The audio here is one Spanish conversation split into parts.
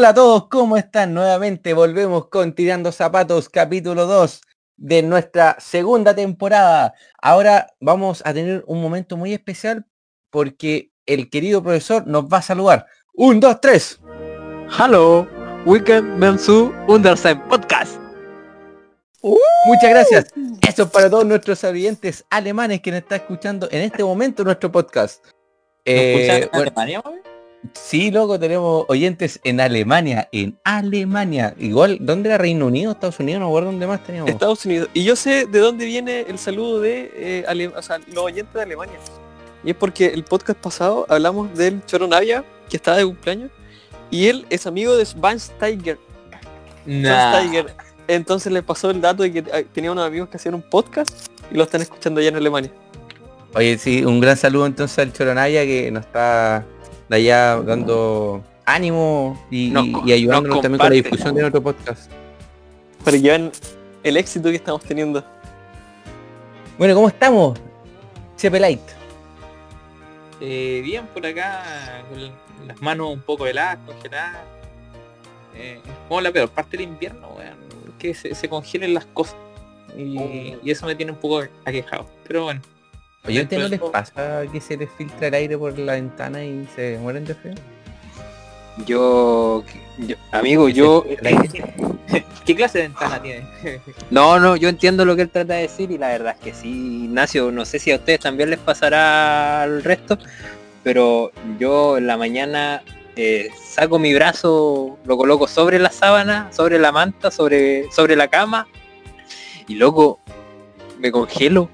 Hola a todos, ¿cómo están? Nuevamente volvemos con Tirando Zapatos, capítulo 2 de nuestra segunda temporada. Ahora vamos a tener un momento muy especial porque el querido profesor nos va a saludar. Un, dos, tres. Hello, Weekend Mensu Underside Podcast. Muchas gracias. Eso es para todos nuestros oyentes alemanes que nos están escuchando en este momento nuestro podcast. Eh, bueno, Alemania, güey? Sí, loco, tenemos oyentes en Alemania, en Alemania. Igual, ¿dónde era Reino Unido? Estados Unidos, no recuerdo dónde más teníamos. Estados Unidos. Y yo sé de dónde viene el saludo de eh, Ale- o sea, los oyentes de Alemania. Y es porque el podcast pasado hablamos del Choro Navia, que estaba de cumpleaños, y él es amigo de Schweinsteiger. Schweinsteiger. Entonces le pasó el dato de que eh, tenía unos amigos que hacían un podcast y lo están escuchando allá en Alemania. Oye, sí, un gran saludo entonces al Choronaya que nos está de allá dando ánimo y, Nos ayudándonos nos también con la difusión de nuestro podcast. Para que vean el éxito que estamos teniendo. Bueno, ¿cómo estamos? Chepe Light. Eh, bien por acá, con las manos un poco heladas, congeladas. Eh, como la peor parte del invierno, weón, que se, se congelen las cosas. Y, y eso me tiene un poco aquejado. Pero bueno, Oye, ¿a ustedes no les pasa que se les filtra el aire por la ventana y se mueren de frío? Yo, yo- amigo, yo, ¿qué clase de ventana tiene? no, no, yo entiendo lo que él trata de decir y la verdad es que sí, Ignacio, no sé si a ustedes también les pasará al resto, pero yo en la mañana eh, saco mi brazo, lo coloco sobre la sábana, sobre la manta, sobre, sobre la cama y loco, me congelo.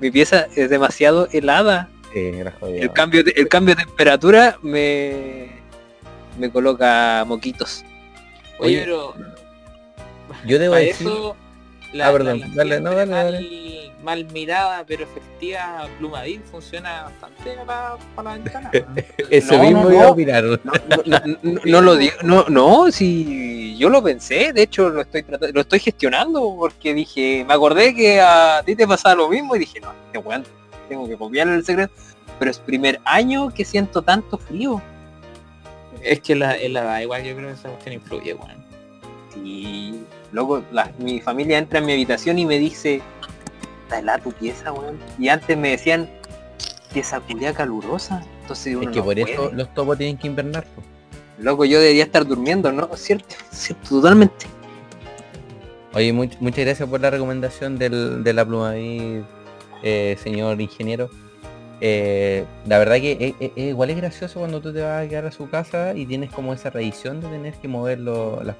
Mi pieza es demasiado helada. Sí, era jodido. El cambio de, el cambio de temperatura me, me coloca moquitos. Oye, Oye, pero Yo debo decir... eso Ah, perdón, dale, no, siempre dale, mal, mirada pero efectiva Plumadil funciona bastante para, para la ventana. Eso No, mismo no, iba a no. opinar. No, no, no, no lo digo, no, no, si yo lo pensé, de hecho lo estoy tratando, lo estoy gestionando porque dije, me acordé que a ti te pasaba lo mismo y dije, no, este weón, tengo que copiarle el secreto, pero es primer año que siento tanto frío. es que la, es la edad, igual yo creo que esa cuestión influye, weón. Y luego la- mi familia entra en mi habitación y me dice, está helada tu pieza, weón. Y antes me decían, pieza culia calurosa. Entonces uno Es que no por puede. eso los topos tienen que invernar. Loco, yo debería estar durmiendo, ¿no? Cierto, cierto, totalmente. Oye, much- muchas gracias por la recomendación del, de la pluma ahí, eh, señor ingeniero. Eh, la verdad que es- es- es igual es gracioso cuando tú te vas a quedar a su casa y tienes como esa revisión de tener que mover lo- las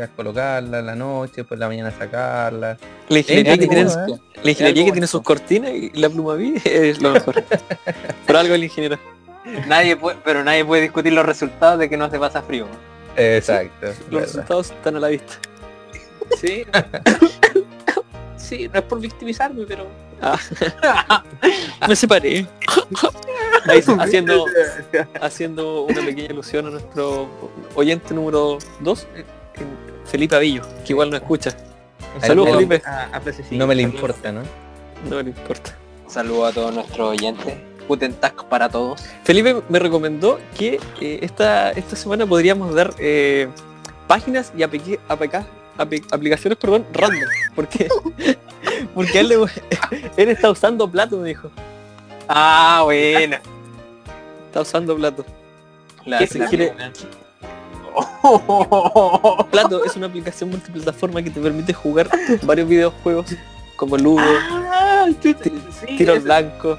a colocarlas en la noche, por la mañana sacarlas. La ingeniería, Es que, tiene, ¿eh? la ingeniería algo que tiene sus cortinas y la pluma vi es lo mejor. Por algo el ingeniero. Nadie puede, pero nadie puede discutir los resultados de que no se pasa frío. Exacto. Los verdad. resultados están a la vista. Sí. sí, no es por victimizarme, pero Me separé. Ahí, haciendo, haciendo una pequeña ilusión a nuestro oyente número 2, Felipe Avillo, que igual no escucha. Saludos, Felipe. a, a No me le saludos. importa, ¿no? No le importa. Saludo a todos nuestros oyentes. Guten Tag para todos. Felipe me recomendó que eh, esta, esta semana podríamos dar eh, páginas y APK, APK, apli- aplicaciones perdón, random. Porque, porque él, le- él está usando Plato, me dijo. Ah, bueno. Está usando Plato. La- ¿Qué se quiere? Plato es una aplicación multiplataforma que te permite jugar varios videojuegos como Ludo, Ah, sí, Tiro al blanco.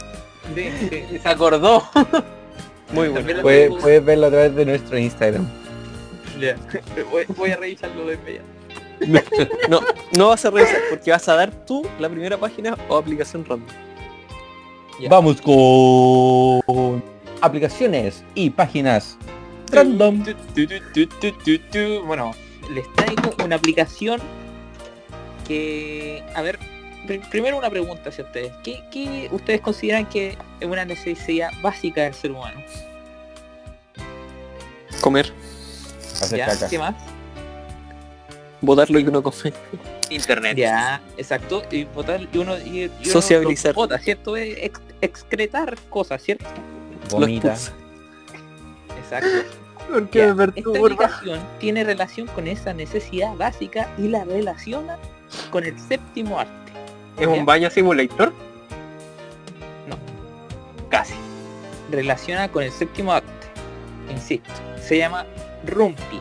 sí, sí. Se acordó. Muy bueno. Puedes, verlo a través de nuestro Instagram. Ya. Voy, voy a revisarlo de inmediato. No, no vas a revisar porque vas a dar tú la primera página o aplicación random. Ya. Vamos con aplicaciones y páginas random. Bueno, les traigo una aplicación que, a ver, pri- primero una pregunta hacia ustedes. ¿Qué, qué ustedes consideran que es una necesidad básica del ser humano? Comer, Hacer ¿Ya? caca. ¿Qué más? Lo que uno come. Internet. Ya, exacto. Y botar y uno, y, y Sociabilizar. lo bota, ¿cierto? Es ex- excretar cosas, ¿cierto? Los Vomita. Exacto. Porque Ya, me esta perturba. aplicación tiene relación con esa necesidad básica y la relaciona con el séptimo arte. ¿Es ¿ya? un baño simulator? No. Casi. relaciona con el séptimo arte. Insisto, se llama Rumpi.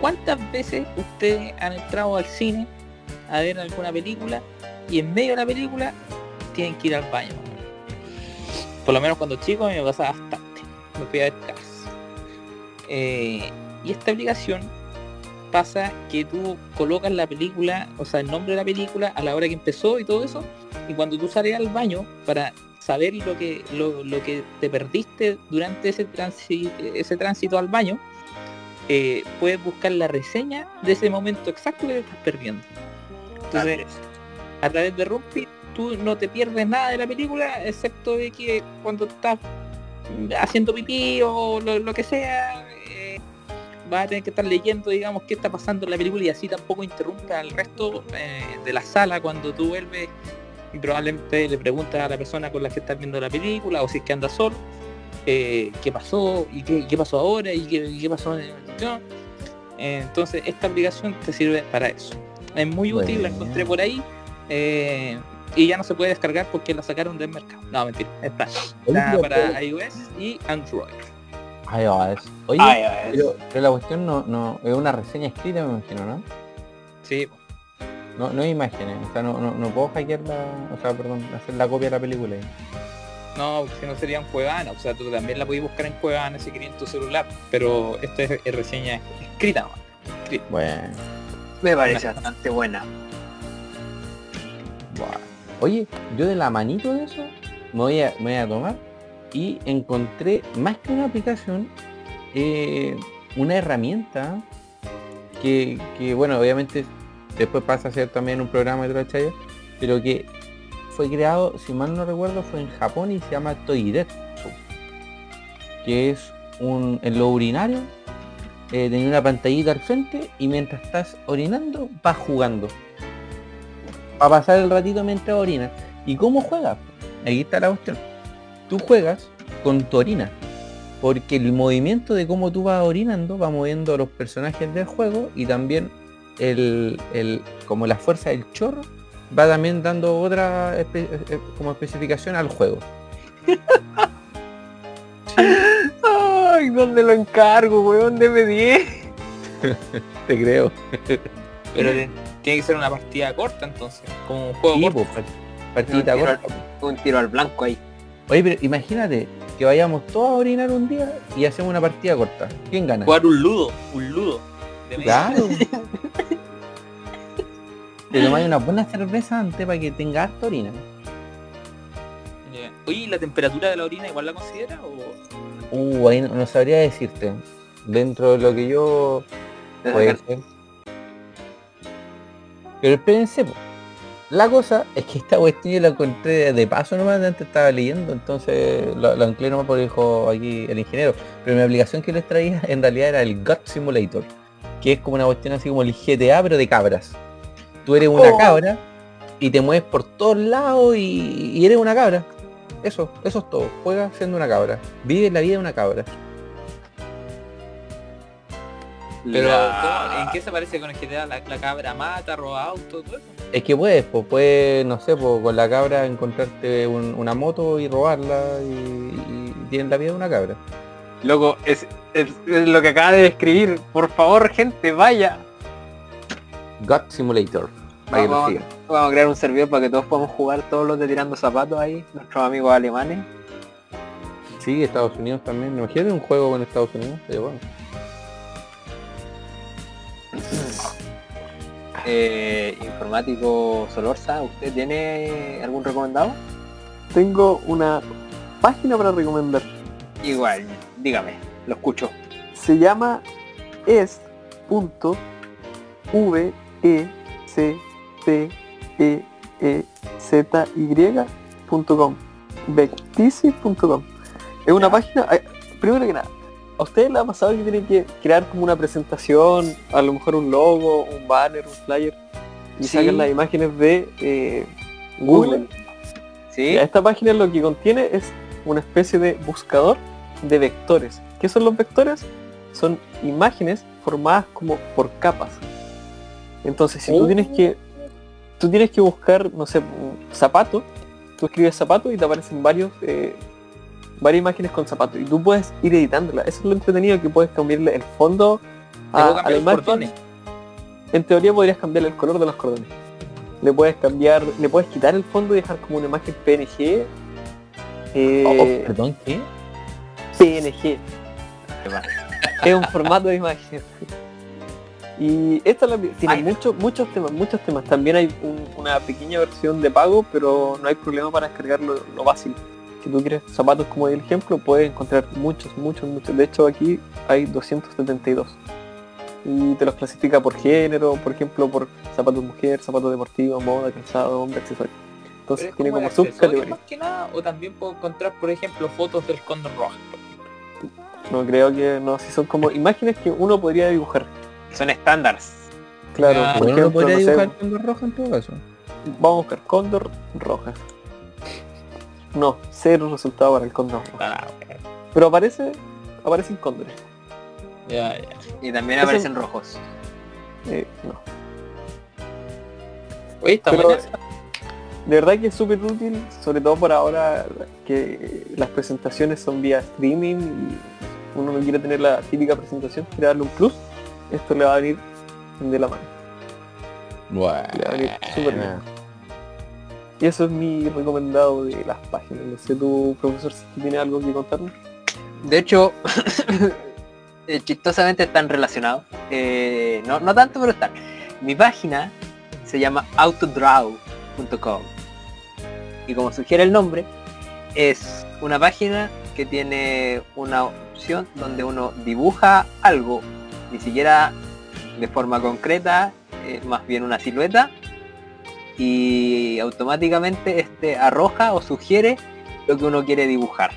¿Cuántas veces ustedes han entrado al cine a ver alguna película y en medio de la película tienen que ir al baño? Por lo menos cuando chico me pasaba bastante. Me fui a ver. Eh, y esta aplicación pasa que tú colocas la película, o sea, el nombre de la película a la hora que empezó y todo eso, y cuando tú sales al baño para saber lo que lo, lo que te perdiste durante ese ese tránsito al baño eh, puedes buscar la reseña de ese momento exacto que te estás perdiendo. Entonces a través de Rumpi tú no te pierdes nada de la película excepto de que cuando estás haciendo pipí o lo, lo que sea eh, vas a tener que estar leyendo digamos qué está pasando en la película y así tampoco interrumpa al resto eh, de la sala cuando tú vuelves. Y probablemente le preguntas a la persona con la que estás viendo la película o si es que anda solo eh, qué pasó y qué, qué pasó ahora y qué, y qué pasó en el Eh, entonces esta aplicación te sirve para eso es muy útil la encontré por ahí eh, y ya no se puede descargar porque la sacaron del mercado no mentira está, está para iOS y Android Ahí va, eso. Oye, ay, pero, pero la cuestión no, no es una reseña escrita, me imagino, ¿no? sí No, no hay imágenes, o sea, no, no, no puedo hackear la, o sea, perdón, hacer la copia de la película. ahí. No, porque si no sería en Cuevana, o sea, tú también la podías buscar en Cuevana si querías en tu celular, pero esta es, es reseña escrita, nomás. Bueno, Me parece bastante buena. bueno. Oye, yo de la manito de eso me voy a, me voy a tomar y encontré más que una aplicación, eh, una herramienta que, que, bueno, obviamente después pasa a ser también un programa de Trochaya, pero que fue creado, si mal no recuerdo, fue en Japón y se llama Toiretsu, que es un, en los urinarios, eh, tenía una pantallita al frente y mientras estás orinando, vas jugando. Para pasar el ratito mientras orinas. ¿Y cómo juegas? Aquí está la cuestión. Tú juegas con tu orina. Porque el movimiento de cómo tú vas orinando va moviendo a los personajes del juego y también el, el- como la fuerza del chorro va también dando otra espe- eh, como especificación al juego. Ay, ¿dónde lo encargo, weón? Deme 10. Te creo. Pero tiene que ser una partida corta entonces, como un juego Sí, corto. pues, part- partidita Un corta. Un tiro al blanco ahí. Oye, pero imagínate que vayamos todos a orinar un día y hacemos una partida corta. ¿Quién gana? Jugar un ludo, un ludo. de. Claro. Te tomáis una buena cerveza antes para que tenga harta orina. Ya. Oye, ¿y la temperatura de la orina igual la considera o...? Uh, ahí no, no sabría decirte. Dentro de lo que yo puede ser. Pero espérense. La cosa es que esta cuestión yo la encontré de, paso nomás, de antes estaba leyendo, entonces lo, lo anclé nomás porque dijo aquí el ingeniero. Pero mi aplicación que les traía en realidad era el Gut Simulator, que es como una cuestión así como el GTA pero de cabras. Tú eres una Oh. cabra y te mueves por todos lados y, y eres una cabra. Eso, eso es todo. Juega siendo una cabra. Vive la vida de una cabra. Pero, La- ¿cómo- ¿en qué se parece con el GTA? La, la cabra mata, roba autos, todo eso. Es que puedes, pues puedes, no sé, pues con la cabra encontrarte un- una moto y robarla y, y tienes la vida de una cabra. Loco, es, es- es lo que acaba de describir. Por favor, gente, vaya. God Simulator. Para que lo Vamos, vamos a crear un servidor para que todos podamos jugar todos los de tirando zapatos ahí, nuestros amigos alemanes. Sí, Estados Unidos también. Imagínate un juego con Estados Unidos. bueno. Eh, informático Solorza, ¿usted tiene algún recomendado? Tengo una página para recomendar. Igual, dígame, lo escucho. Se llama es.vectizey.com Vectizi.com Es una página, eh, primero que nada, ¿a ustedes les ha pasado que tienen que crear como una presentación, a lo mejor un logo, un banner, un flyer, y Sí. sacan las imágenes de eh, Google? ¿Sí? Ya, esta página lo que contiene es una especie de buscador de vectores. ¿Qué son los vectores? son imágenes formadas como por capas. Entonces, si tú tienes que tú tienes que buscar, no sé, zapato, tú escribes zapato y te aparecen varios eh, varias imágenes con zapato y tú puedes ir editándola. Eso es lo entretenido que puedes cambiarle el fondo ¿Te puedo a, la imagen. En teoría podrías cambiarle el color de los cordones. Le puedes cambiar, le puedes quitar el fondo y dejar como una imagen PNG. eh, oh, perdón, ¿qué? PNG. es un formato de imagen. Y esta la- tiene Ay. muchos muchos temas, muchos temas. También hay un- una pequeña versión de pago, pero no hay problema para descargar lo, básico. Si tú quieres zapatos como el ejemplo, puedes encontrar muchos, muchos, muchos. De hecho aquí hay 272. Y te los clasifica por género, por ejemplo, por zapatos mujer, zapatos deportivos, moda, calzado, hombre, accesorios. Pero Entonces es tiene como como subcategorías. más que nada, o también puedo encontrar, por ejemplo, fotos del cóndor rojo. No creo que no, si son como imágenes que uno podría dibujar. Son estándares. Claro, por Bueno, no ejemplo, podría no sé, dibujar con rojo en todo caso. Vamos a buscar cóndor roja. No, cero resultado para el cóndor rojo. Ah, Pero aparece, aparecen cóndores. ya, ya. Y también Eso- aparecen rojos. Eh, no. Oye, está Pero- buena esa. De verdad que es súper útil, sobre todo por ahora que las presentaciones son vía streaming y uno no quiere tener la típica presentación, quiere darle un plus, esto le va a venir de la mano. Le va a venir súper bien. Y eso es mi recomendado de las páginas. No sé tu profesor si tiene algo que contarnos. De hecho, eh, chistosamente están relacionados. Eh, no, no tanto, pero están. Mi página se llama autodraw.com. Y como sugiere el nombre, es una página que tiene una opción donde uno dibuja algo, ni siquiera de forma concreta, eh, más bien una silueta, y automáticamente este arroja o sugiere lo que uno quiere dibujar.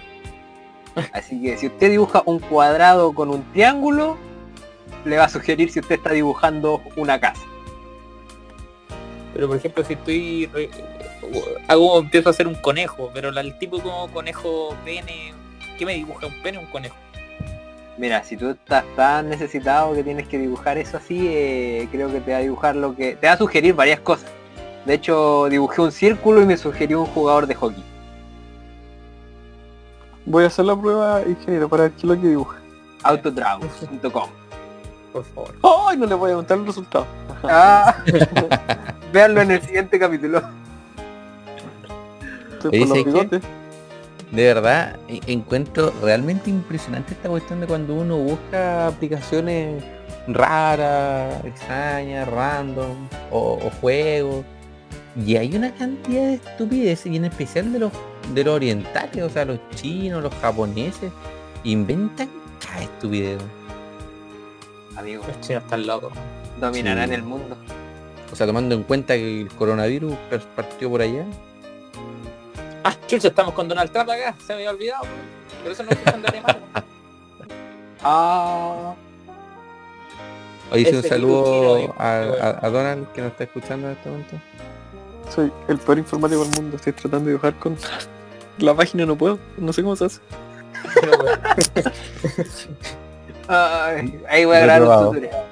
Así que si usted dibuja un cuadrado con un triángulo, le va a sugerir si usted está dibujando una casa. Pero por ejemplo, si estoy re- hago empiezo a hacer un conejo, pero el tipo como conejo pene, ¿qué me dibuja un pene o un conejo? Mira, si tú estás tan necesitado que tienes que dibujar eso así, eh, creo que te va a dibujar lo que... Te va a sugerir varias cosas. De hecho, dibujé un círculo y me sugirió un jugador de hockey. Voy a hacer la prueba, ingeniero, para ver qué es lo que dibuja. Autodraw.com. Por favor. ¡Ay! No le voy a contar el resultado. Ah, véanlo en el siguiente capítulo. Estoy por los ¿sabes qué? De verdad, e- encuentro realmente impresionante esta cuestión de cuando uno busca aplicaciones raras, extrañas, random, o, o juegos. Y hay una cantidad de estupideces, y en especial de los, de los orientales, o sea, los chinos, los japoneses, inventan cada estupidez. Amigo, Los chinos están locos. dominarán Sí. el mundo. O sea, tomando en cuenta que el coronavirus partió por allá. Ah, chucha, estamos con Donald Trump acá, se me había olvidado. Por eso no escuchan de Alemania. Ah, Hoy hice un saludo a, digo, a- a Donald que nos está escuchando en este momento. Soy el peor informático del mundo. Estoy tratando de dibujar con la página, no puedo. No sé cómo se hace. Ay, ahí voy a grabar un tutorial.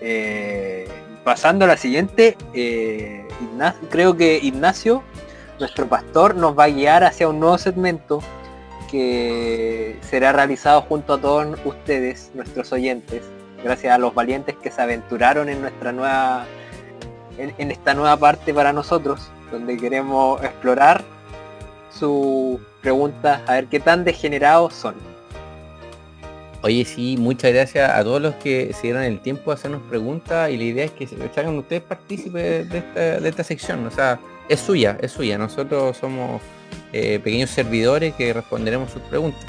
Eh, pasando a la siguiente, eh, creo que Ignacio, nuestro pastor, nos va a guiar hacia un nuevo segmento que será realizado junto a todos ustedes, nuestros oyentes, gracias a los valientes que se aventuraron en nuestra nueva, en, esta nueva parte para nosotros, donde queremos explorar sus preguntas, a ver qué tan degenerados son. Oye, sí, muchas gracias a todos los que se dieron el tiempo de hacernos preguntas y la idea es que se hagan ustedes partícipes de esta, de esta sección. O sea, es suya, es suya. Nosotros somos eh, pequeños servidores que responderemos sus preguntas.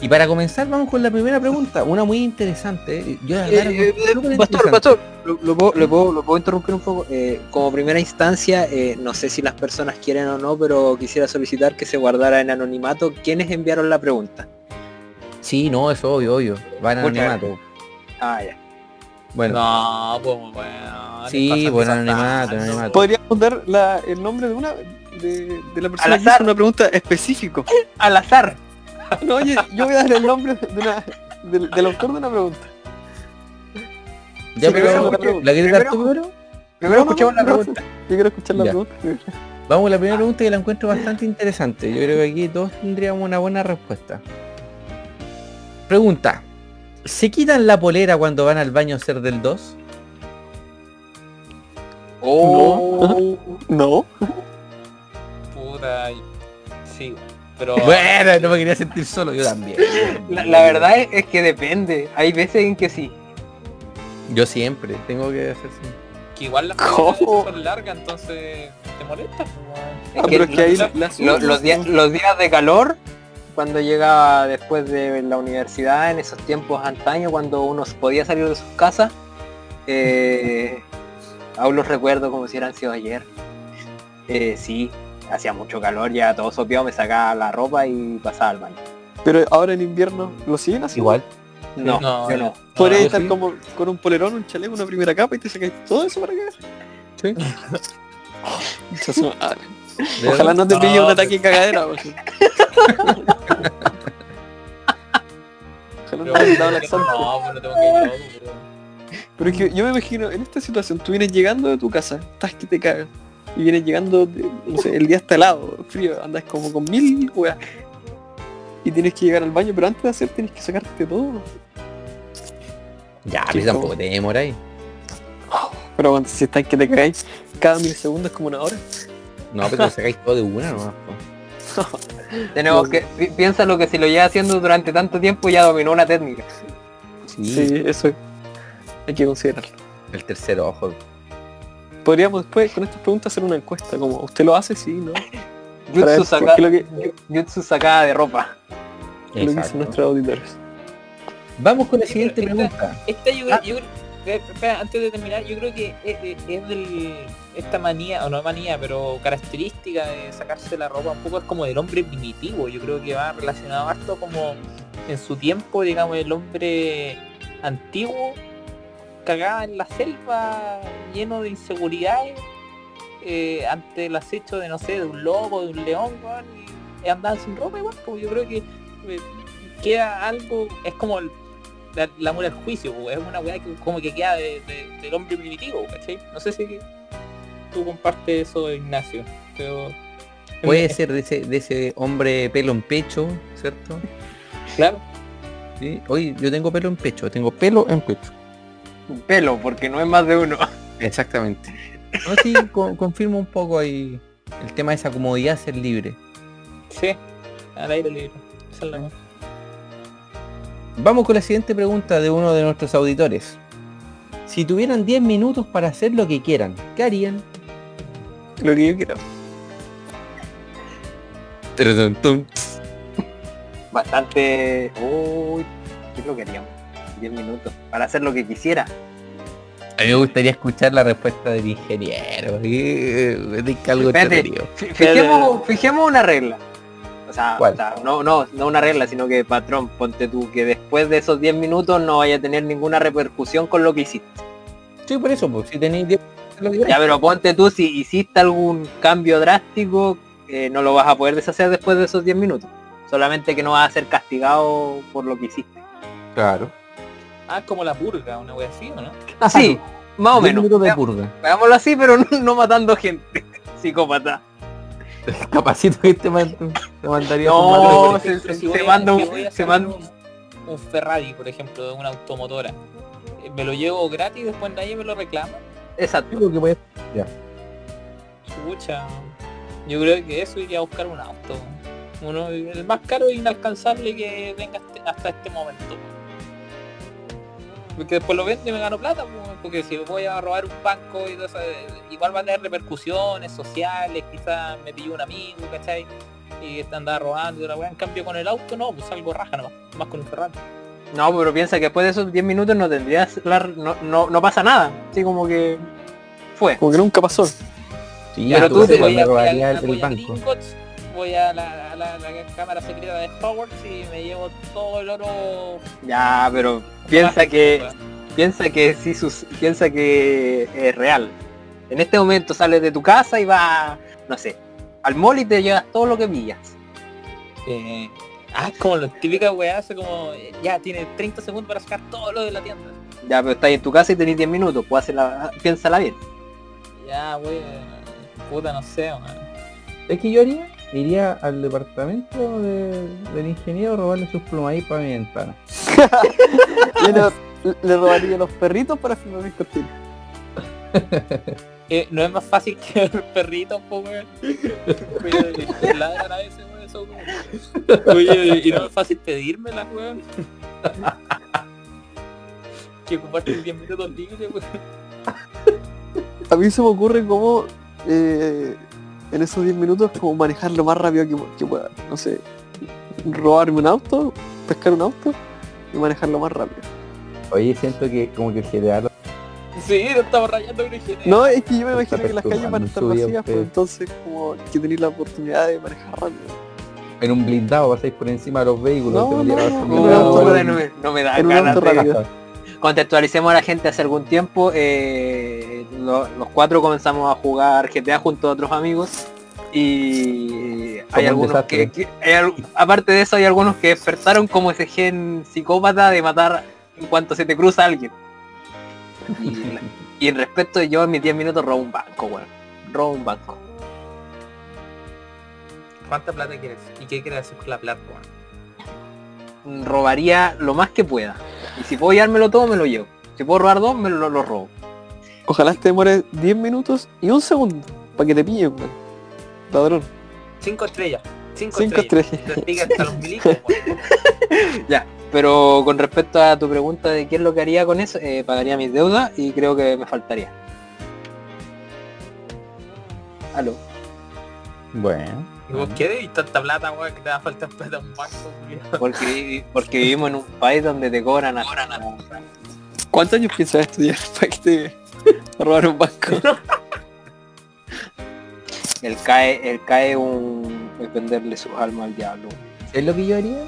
Y para comenzar, vamos con la primera pregunta, una muy interesante. Yo, la verdad, Eh, súper Pastor, interesante. pastor, lo, lo puedo, lo puedo- lo puedo interrumpir un poco. Eh, como primera instancia, eh, no sé si las personas quieren o no, pero quisiera solicitar que se guardara en anonimato quiénes enviaron la pregunta. Sí, no, es obvio, obvio. Van a Muchas anonimato. Ah, ya. Bueno, no, pues bueno. Sí, de anonimato, anonimato. ¿Podríamos dar la- el nombre de una de, de la persona Al que hizo una pregunta específico? Al azar. No, oye, yo voy a dar el nombre de una, del, del autor de una pregunta. Ya, Sí, pero primero, ¿la primero, quieres dar tú primero? Primero No, no, escuchemos no, la no, pregunta. Yo quiero escuchar la Ya. pregunta. Vamos a la primera pregunta que la encuentro bastante interesante. Yo creo que aquí todos tendríamos una buena respuesta. Pregunta. ¿Se quitan la polera cuando van al baño a hacer del 2? Oh, No. Puta. Sí, pero. Bueno, no me quería sentir solo, yo también. la, la verdad es, que depende. Hay veces en que sí. Yo siempre tengo que hacer así. Que igual las ¿Cómo? son largas, entonces te molesta. pues, Ah, que pero es que ahí la- la Lo- los, días, los días de calor, cuando llegaba después de la universidad, en esos tiempos antaño, cuando uno podía salir de sus casas, eh, aún los recuerdo como si hubieran sido ayer. Eh, sí, hacía mucho calor, ya todo sopeado, me sacaba la ropa y pasaba al baño. Pero ahora en invierno lo siguen así. Igual. No, No, yo no. Podrías yo estar sí. como con un polerón, un chaleco, una primera capa y te sacáis todo eso para acá. Sí. Mucha su madre. ¿De Ojalá no te pille un ataque de cagadera. Ojalá no te dado no, pues no tengo que ir loco, pero. Pero es que yo me imagino, en esta situación, tú vienes llegando de tu casa, estás que te cagas. Y vienes llegando, no sé, el día está helado, frío, andas como con mil weas. Y tienes que llegar al baño, pero antes de hacer tienes que sacarte todo. Ya, pero tampoco te demoráis. Pero cuando si estás que te cagáis, cada milisegundo es como una hora. No, pero te sacáis todo de una nomás. po. Tenemos que, pi- piénsalo que si lo lleva haciendo durante tanto tiempo ya dominó una técnica. Sí, Sí, eso hay que considerarlo. el tercer ojo. Podríamos después con estas preguntas hacer una encuesta, como ¿usted lo hace? Sí, ¿no? Jutsu, saca- qué lo que, jutsu sacada de ropa. lo que dicen Exacto. nuestros auditores. Vamos con la siguiente Esta- pregunta. Esta yo creo, yo creo- espera, antes de terminar, yo creo que es, es- es del esta manía, o no manía, pero característica de sacarse la ropa un poco es como del hombre primitivo. Yo creo que va relacionado harto como en su tiempo, digamos, el hombre antiguo cagaba en la selva lleno de inseguridades eh, ante el acecho de no sé, de un lobo, de un león, weón, y andaban sin ropa igual, pues yo creo que eh, queda algo, es como el, la, la mula del juicio, pues, es una weá que como que queda de- de- del hombre primitivo, ¿cachai? No sé si tú compartes eso, Ignacio, pero... Puede ser de ese, de ese hombre pelo en pecho, ¿cierto? Claro. Sí. Oye, yo tengo pelo en pecho, tengo pelo en pecho. Pelo, porque no es más de uno. Exactamente. No, sí, co- confirmo un poco ahí el tema de esa comodidad, ser libre. Sí, al aire libre. Esa es la- Vamos con la siguiente pregunta de uno de nuestros auditores. Si tuvieran 10 minutos para hacer lo que quieran, ¿qué harían? Lo que yo quiero. Bastante... Uy, ¿qué es lo que haríamos? 10 minutos. Para hacer lo que quisiera. A mí me gustaría escuchar la respuesta del ingeniero. Eh, Me tinca algo Espérate. Fijemos, fijemos una regla. O sea, ¿Cuál? o sea, no, no, no una regla, sino que patrón, ponte tú que después de esos 10 minutos no vaya a tener ninguna repercusión con lo que hiciste. Sí, por eso, pues, si tenéis 10 minutos, hacer lo que Ya, pero ponte tú si hiciste algún cambio drástico, eh, no lo vas a poder deshacer después de esos 10 minutos. Solamente que no vas a ser castigado por lo que hiciste. Claro. Ah, como la purga, una wea así, ¿o no? Sí, más o 10 menos. de purga. Veámoslo así, pero no, no matando gente. Psicópata. Capacito que te, mand- te mandaría No, un se- se- si se manda un- se manda- un, un Ferrari, por ejemplo, de una automotora, eh, me lo llevo gratis y después nadie me lo reclama. Exacto. Que puede- Chucha. Yo creo que eso iría a buscar un auto. Uno, el más caro e inalcanzable que venga este- hasta este momento. Porque después lo vendo y me gano plata, pues, porque si voy a robar un banco y todo eso, eh, igual va a tener repercusiones sociales, quizás me pilló un amigo, ¿cachai? Y te andaba robando y la weá, en cambio con el auto no, pues algo raja nomás, más con un Ferrari. No, pero piensa que después de esos 10 minutos no tendrías la- no, no, no pasa nada. Así como que fue. Como que nunca pasó. Sí, Pero tú tú te- igual voy a, el, banco. Gringotts, voy a la, a la- la cámara secreta de Hogwarts y me llevo todo el oro. Ya, pero piensa que piensa que sí sus, piensa que es real. En este momento sales de tu casa y vas, no sé, al mall y te llevas todo lo que pillas. Eh, Ah, como la típica weá, hace como, ya, tiene 30 segundos para sacar todo lo de la tienda. Ya, pero estás en tu casa y tenés 10 minutos, pues hacerla, piénsala bien. Ya, wey, puta, no sé, man. Es que yo haría, iría al departamento de- del ingeniero a robarle sus plumas ahí para mi ventana. Le, le robaría los perritos para firmar mis cortinas. Eh, no es más fácil que los perritos, po, weón. Oye, que ladran a veces, weón, eso, weón. Oye, y no es fácil pedírmelas, weón. que ocuparte 10 minutos libres, weón. A mí se me ocurre cómo eh, en esos 10 minutos como manejar lo más rápido que, que pueda. No sé, robarme un auto, pescar un auto y manejarlo más rápido. Oye, siento que como que el GTA lo- Sí, no estamos rayando con el GT. No, es que yo me Está imagino que las calles van a estar vacías, pues pe. entonces como que tenéis la oportunidad de manejar rápido. en un blindado pasáis por encima de los vehículos. No, no, no, No, me, no me da en un ganas auto de- rápido. Contextualicemos a la gente hace algún tiempo, eh, lo- los cuatro comenzamos a jugar GTA junto a otros amigos y hay un algunos que, que- hay al- aparte de eso hay algunos que despertaron como ese gen psicópata de matar en cuanto se te cruza alguien. Y, y en respecto yo en mis 10 minutos robo un banco, weón. Robo un banco. ¿Cuánta plata quieres? ¿Y qué quieres hacer con la plata, weón? Robaría lo más que pueda. Y si puedo llevármelo todo, me lo llevo. Si puedo robar dos, me lo, lo robo. Ojalá te demore 10 minutos y un segundo para que te pillen, weón. Ladrón. Cinco estrellas. Cinco, 5 estrellas. estrellas. Te. Ya, pero con respecto a tu pregunta de qué es lo que haría con eso, eh, pagaría mis deudas y creo que me faltaría. Aló. Bueno. ¿Y vos qué debís tanta plata, weón, que te va a faltar plata un banco? Porque, vi- porque vivimos en un país donde te cobran a... ¿Cuántos años piensas estudiar para que te robar un banco? El CAE, el CAE un, es venderle sus almas al diablo. ¿Es lo que yo haría?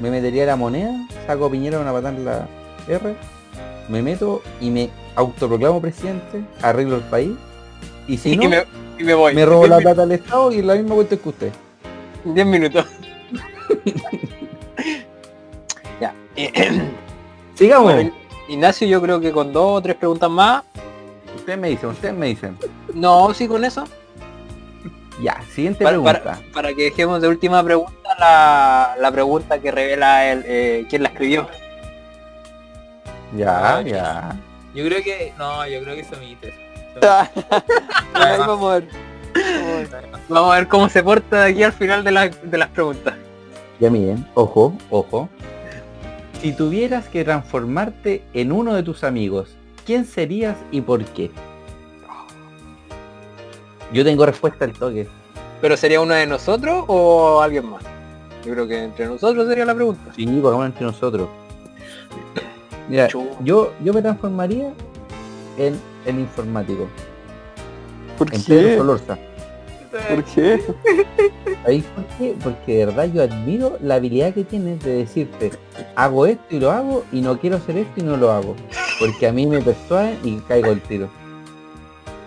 Me metería la moneda, saco a Piñera una patada en la R, me meto y me autoproclamo presidente, arreglo el país, y si no, y, me, y me voy. me robo la plata al Estado y la misma vuelta que usted. mi- Diez minutos. ya. Sigamos. Bueno, Ignacio, yo creo que con dos o tres preguntas más. Ustedes me dicen, ustedes me dicen. No, sí, con eso. Ya, siguiente Para, pregunta. para- para que dejemos de última pregunta la, la pregunta que revela el, eh, quién la escribió. Ya, Ah, ya. Yo creo que. No, yo creo que se omite. Vamos a ver. Vamos a ver. Vamos a ver cómo se porta de aquí al final de, la- de las preguntas. Ya miren, ojo, ojo. Si tuvieras que transformarte en uno de tus amigos, ¿quién serías y por qué? Yo tengo respuesta al toque. ¿Pero sería uno de nosotros o alguien más? Yo creo que entre nosotros sería la pregunta. Sí, pongámoslo entre nosotros. Mira, yo, yo me transformaría en el informático, ¿Por en qué? Solorza. ¿Por qué? ¿Sabéis por qué? Porque de verdad yo admiro la habilidad que tienes de decirte, hago esto y lo hago, y no quiero hacer esto y no lo hago. Porque a mí me persuaden y caigo el tiro.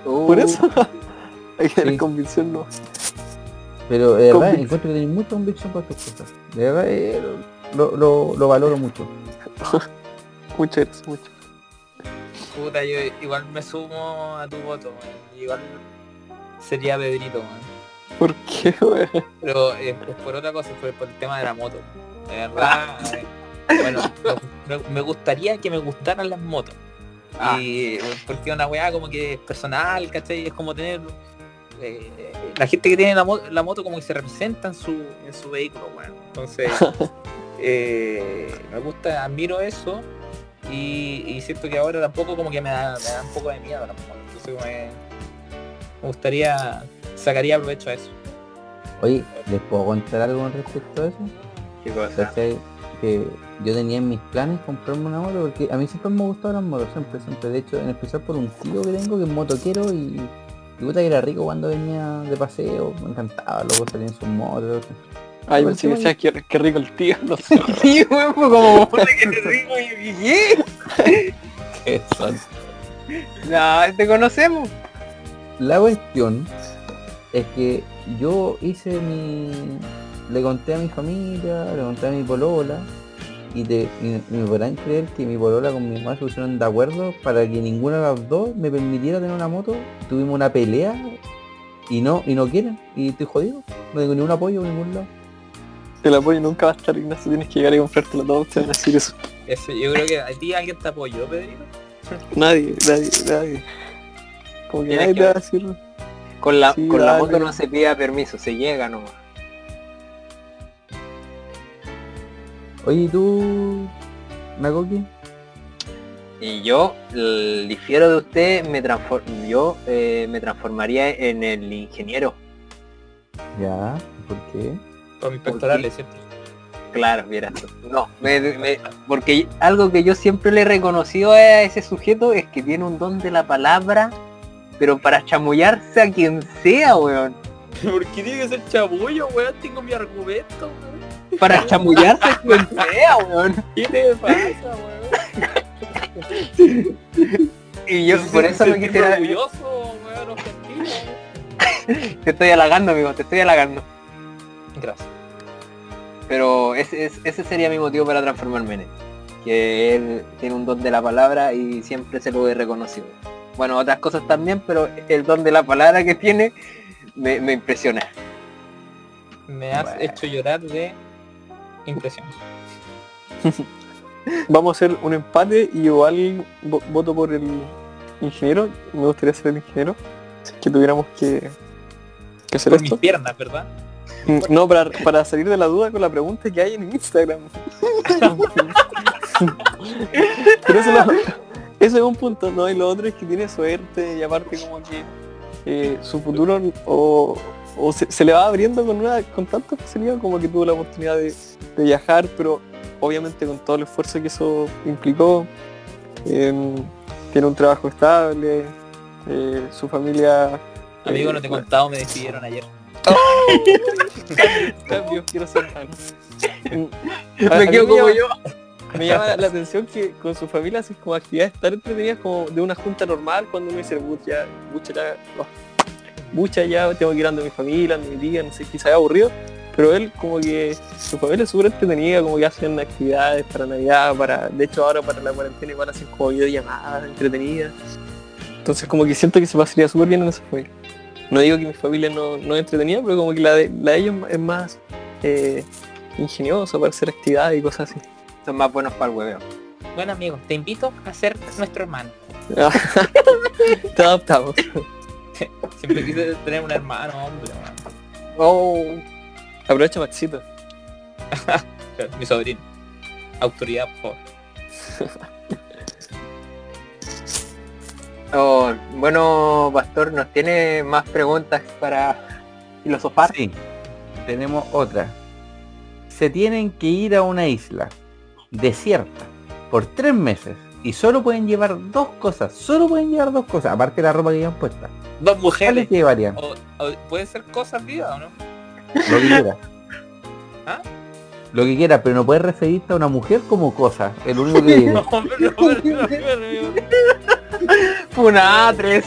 Por eso. Hay que tener Sí. convicción, no. Pero de verdad encuentro que tenéis mucha convicción para estas cosas. De verdad eh, lo, lo, lo valoro mucho. Muchas gracias, mucho. Puta, yo igual me sumo a tu voto. Igual sería Pedrito, weón. ¿Por qué, weón? Pero eh, es por otra cosa, fue por el tema de la moto. De verdad, eh, bueno, me, me gustaría que me gustaran las motos. Ah. Y porque una weá como que es personal, ¿cachai? Es como tener eh, la gente que tiene la, mo- la moto como que se representa en su, en su vehículo, weón. Entonces, eh, me gusta, admiro eso y, y siento que ahora tampoco como que me da, me da un poco de miedo las motos. Entonces me, me gustaría, sacaría provecho a eso. Oye, ¿les puedo contar algo con respecto a eso? ¿Qué cosa? Que yo tenía en mis planes comprarme una moto porque a mí siempre me gustado las motos, siempre, siempre. De hecho, en especial por un tío que tengo que es motoquero y, y puta que era rico cuando venía de paseo, me encantaba, luego salía en sus motos. Ay, sí, decías que qué rico el tío, no sé. Sí, weón, como que te rico y ¿qué? ¿Qué son? No, te conocemos. La cuestión es que yo hice mi, le conté a mi familia, le conté a mi polola, y, te, y me podrán creer que mi polola con mi mamá se pusieron de acuerdo para que ninguna de las dos me permitiera tener una moto. Tuvimos una pelea y no, y no quieren, y estoy jodido. No tengo ningún apoyo por ningún lado. El apoyo nunca va a estar, Ignacio. Tienes que llegar y comprártelo todo. Te van a decir eso. Ese, yo creo que a ti alguien te apoyó, Pedrito. Nadie, nadie, nadie. Como que nadie que te va a decir. Con la, Sí, con la moto no se pida permiso, se llega nomás. Oye, ¿y tú, Nakoki? Y yo l- difiero de usted, me transfor- yo eh, me transformaría en el ingeniero. Ya, ¿por qué? Con mis ¿Por pectorales, ¿cierto? Claro, vieras tú. No, me- me- porque algo que yo siempre le he reconocido a ese sujeto es que tiene un don de la palabra, pero para chamullarse a quien sea, weón. ¿Por qué tiene que ser chabullo, weón? Tengo mi argumento, weón. Para chamullarse a quien sea, weón. ¿Qué te pasa, weón? Y yo por eso Sentirme quisiera... orgulloso, weón. Te estoy halagando, amigo, te estoy halagando. Gracias. Pero ese, es- ese sería mi motivo para transformarme en él. Que él tiene un don de la palabra y siempre se lo he reconocido. Bueno, otras cosas también, pero el don de la palabra que tiene me, me impresiona. Me has Bueno. hecho llorar de impresión. Vamos a hacer un empate y igual vo- voto por el ingeniero. Me gustaría ser el ingeniero. Si es que tuviéramos que, que hacer Por mis esto. piernas, ¿verdad? Mm, No, para, para salir de la duda con la pregunta que hay en Instagram. Pero eso, lo- eso es un punto, ¿no? Y lo otro es que tiene suerte y aparte como que eh, su futuro o, o se, se le va abriendo con una con tanta facilidad como que tuvo la oportunidad de, de viajar, pero obviamente con todo el esfuerzo que eso implicó. em, tiene un trabajo estable, eh, su familia... Amigo, eh, no te he contado, me despidieron ayer. Cambio, quiero ser. Me A- a quedo como me yo. llama- Me llama la atención que con su familia haces como actividades tan entretenidas como de una junta normal cuando uno dice, mucha, mucha ya, oh, mucha ya, tengo que ir ando a mi familia, ando a mi tía, no sé, quizá es aburrido, pero él como que su familia es súper entretenida, como que hacen actividades para Navidad, para, de hecho ahora para la cuarentena igual hacen como videollamadas entretenidas. Entonces como que siento que se pasaría súper bien en esa familia. No digo que mi familia no, no es entretenida, pero como que la de, la de ellos es más eh, ingeniosa para hacer actividades y cosas así. Son más buenos para el hueveo. Bueno, amigo, te invito a ser nuestro hermano. Te adaptamos. Siempre quise tener un hermano, hombre. Oh, Aprovecha Maxito. Mi sobrino. Autoridad, por favor. Oh, bueno, Pastor, ¿nos tiene más preguntas para filosofar? Sí, tenemos otra. Se tienen que ir a una isla desierta por tres meses y solo pueden llevar dos cosas, solo pueden llevar dos cosas, aparte de la ropa que llevan puesta. Dos ¿Cuáles mujeres. llevarían? O, o pueden ser cosas vivas, ¿o no? Lo que quieras. ¿Ah? Lo que quieras, pero no puedes referirte a una mujer como cosa. El único que digo. No, hombre, no, hombre, no, Una A3.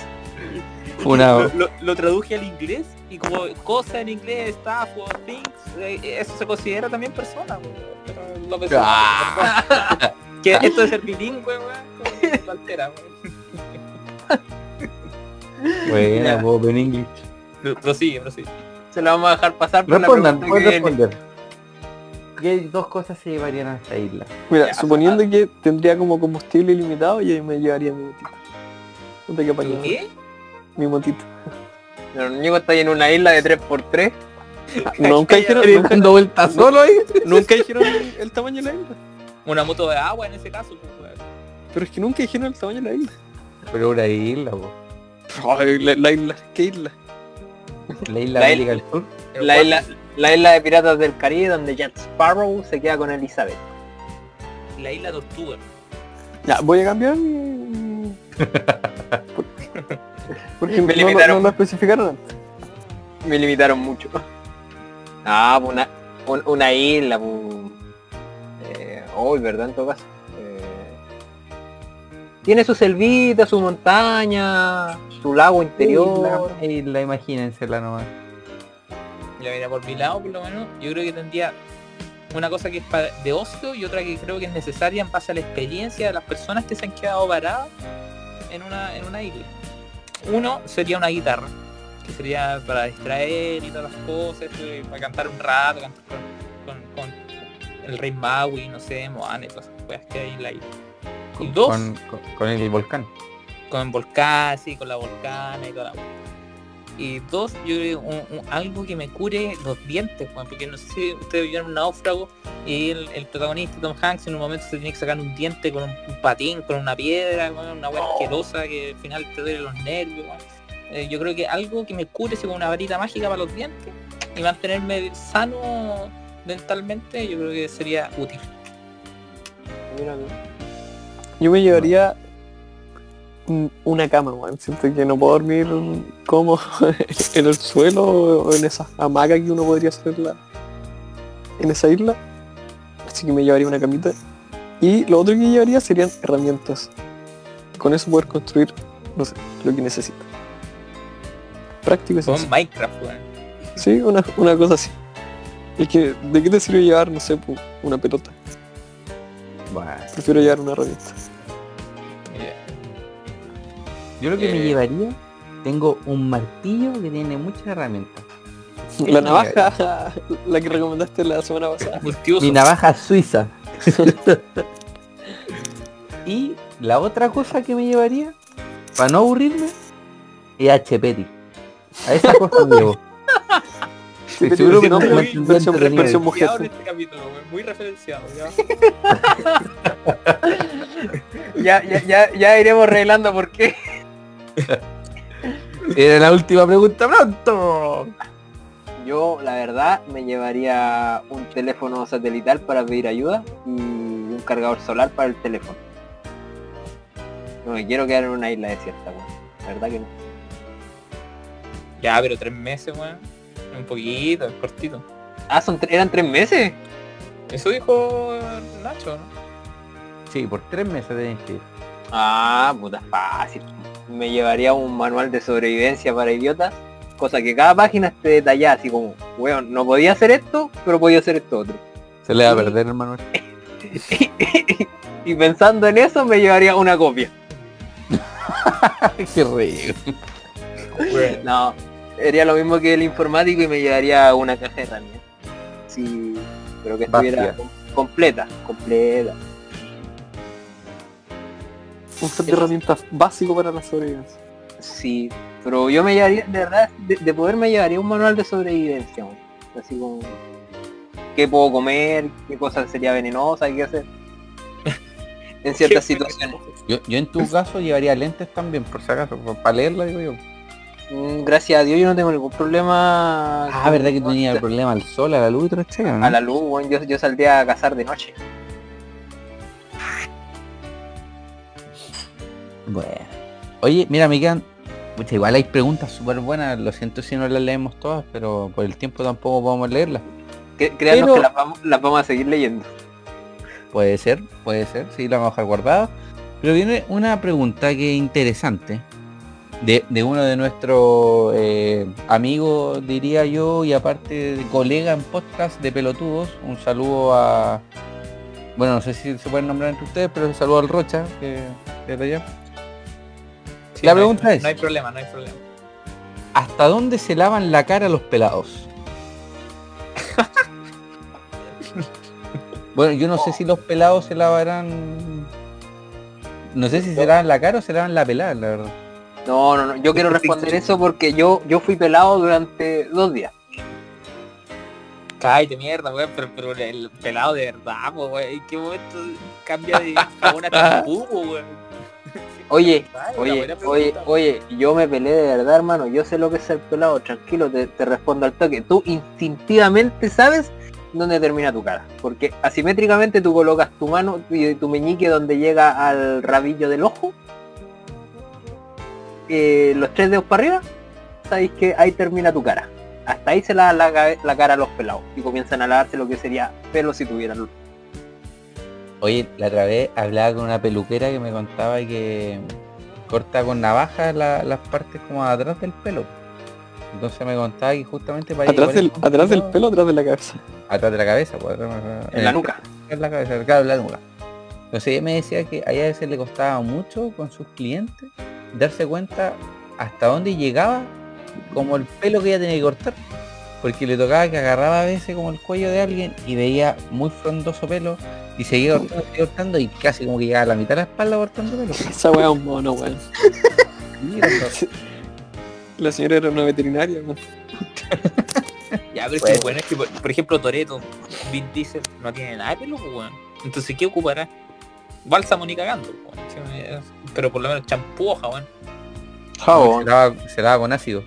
Una, Lo, lo- lo traduje al inglés y como cosa en inglés, staff o things, eh, eso se considera también persona, weón. Pero lo pensé, Ah. Que esto de ser bilingüe, weón, lo altera, weón. buena, Ya. Bob, en inglés. Pro- Prosigue, prosigue. Se la vamos a dejar pasar por Respondan, la pueden que viene. responder. ¿Qué dos cosas se llevarían a esta isla? Mira, Ya, suponiendo que tendría como combustible ilimitado, yo me llevaría mi motito. No te quepa ¿Tu nada. qué? Mi motito. Los niños están en una isla de 3x3. Nunca dijeron, ¿Eres nunca, dando vueltas solo ahí? nunca dijeron el, el tamaño de la isla. Una moto de agua en ese caso, pues. Pero es que nunca dijeron el tamaño de la isla. Pero una isla, po. Ay, la, la isla, ¿qué isla? La isla La América del Sur. La ¿cuál- isla, la isla de Piratas del Caribe donde Jack Sparrow se queda con Elizabeth. La isla Tortuga. Ya, voy a cambiar mi... Por- Porque Me no, limitaron. no, no especificaron antes. Me limitaron mucho. Ah, pues una, un- una isla, pues. Eh, oh, verdad, en todo caso. Eh, tiene su selvita, su montaña, su lago interior. Isla, isla, imagínensela nomás. Ya mira, por mi lado por lo menos, yo creo que tendría una cosa que es de ocio y otra que creo que es necesaria en base a la experiencia de las personas que se han quedado paradas en una, en una isla. Uno sería una guitarra, que sería para distraer y todas las cosas, eh, para cantar un rato, cantar con, con- con el rey Maui, no sé, Moana y todas esas cosas que hay en la isla. Y dos, Con, con- con el volcán. con volcán, sí, con la volcana y toda la. Y dos, yo creo un- algo que me cure los dientes, porque no sé si ustedes vieron un náufrago y el, el protagonista Tom Hanks en un momento se tiene que sacar un diente con un, patín, con una piedra, una wea asquerosa que al final te duele los nervios. Eh, yo creo que algo que me cure con una varita mágica para los dientes y mantenerme sano dentalmente, yo creo que sería útil. Yo me llevaría una cama, weón. Siento que no puedo dormir como en el suelo o en esa hamaca que uno podría hacerla en esa isla. Así que me llevaría una camita. Y lo otro que llevaría serían herramientas. Con eso poder construir, no sé, lo que necesito. Práctico y Con sencillo. Minecraft, weón. Sí, una, una cosa así. Es que, ¿de qué te sirve llevar, no sé, una pelota? Bueno, Prefiero llevar una herramienta. Yo lo que me Eh. llevaría, tengo un martillo que tiene muchas herramientas. La navaja, la que recomendaste la semana pasada. Mi navaja suiza. y la otra cosa que me llevaría, para no aburrirme, es HP. A esa cosa me llevo. Sí, pero seguro que no, me muy- versión, mujer. en este capítulo, muy referenciado, ¿ya? Ya, ya, ya, ya iremos revelando por qué. Era la última pregunta pronto. Yo, la verdad, me llevaría un teléfono satelital para pedir ayuda y un cargador solar para el teléfono. No me quiero quedar en una isla desierta, weón. La verdad que no. Ya, pero tres meses, weón. Un poquito, es cortito. Ah, son tre- eran tres meses. Eso dijo Nacho, ¿no? Sí, por tres meses tenés que ir. Ah, puta fácil. Me llevaría un manual de sobrevivencia para idiotas. Cosa que cada página esté detallada, así como, weón, no podía hacer esto, pero podía hacer esto otro. Se le va a perder, hermano. y pensando en eso, me llevaría una copia. Qué rico. No, sería lo mismo que el informático y me llevaría una caja de herramientas. Sí, pero que estuviera completa, completa. Un set de herramientas básico para la sobrevivencia. Sí, pero yo me llevaría, de verdad, de, de poder me llevaría un manual de sobrevivencia. weón. Así como, qué puedo comer, qué cosas sería venenosa, qué hacer. en ciertas situaciones. Yo, yo en tu caso llevaría lentes también, por si acaso, para leerla digo yo. Mm, Gracias a Dios yo no tengo ningún problema. Ah, verdad que tenía el problema al sol, a la luz y todo este, ¿no? A la luz, weón, yo, yo saldría a cazar de noche. Bueno. Oye, mira, me quedan... Pucha, igual hay preguntas súper buenas, lo siento si no las leemos todas, pero por el tiempo tampoco podemos leerlas. Créanos Pero- que las vamos, las vamos a seguir leyendo. Puede ser, puede ser, sí, la vamos a dejar guardada. Pero viene una pregunta que es interesante. De, de uno de nuestros eh, amigos, diría yo, y aparte de colega en podcast de pelotudos. Un saludo a... Bueno, no sé si se pueden nombrar entre ustedes, pero un saludo al Rocha, que que allá. Sí, La no hay- pregunta es- No hay problema, no hay problema. ¿Hasta dónde se lavan la cara los pelados? bueno, yo no sé si los pelados se lavarán... No sé si se lavan la cara o se lavan la pelada, la verdad. No, no, no. Yo quiero responder eso porque yo, yo fui pelado durante dos días. Cállate mierda, weón, pero, pero el pelado de verdad, weón. ¿En qué momento cambia de jabón a champú, weón? Oye, oye, oye, oye, yo me peleé de verdad, hermano. Yo sé lo que es ser pelado. Tranquilo, te, te respondo al toque. Tú instintivamente sabes dónde termina tu cara. Porque asimétricamente tú colocas tu mano y tu meñique donde llega al rabillo del ojo. eh, los tres dedos para arriba. Sabéis que ahí termina tu cara. Hasta ahí se la, cabe- la cara a los pelados. Y comienzan a lavarse lo que sería pelo si tuvieran. Oye, la otra vez hablaba con una peluquera que me contaba que corta con navaja la- las partes como atrás del pelo. Entonces me contaba que justamente para Atrás del, atrás del pelo atrás de la cabeza. atrás de la cabeza, pues, atrás- En la el- nuca. En la cabeza, claro, en la nuca. Entonces ella me decía que a ella a veces le costaba mucho con sus clientes darse cuenta hasta dónde llegaba como el pelo que ella tenía que cortar. Porque le tocaba que agarraba a veces como el cuello de alguien y veía muy frondoso pelo y seguía cortando, seguía cortando y casi como que llegaba a la mitad de la espalda cortando pelo. Esa weá es un mono, weón. La señora era una veterinaria, weón. Ya, pero es Bueno. que bueno, es que por, por ejemplo Toreto, Vin Diesel no tiene nada de pelo, pues, weón. Entonces, ¿qué ocupará? Bálsamo ni cagando, pues, weón. Pero por lo menos champú, se, Jabón. lava, se lava con ácido.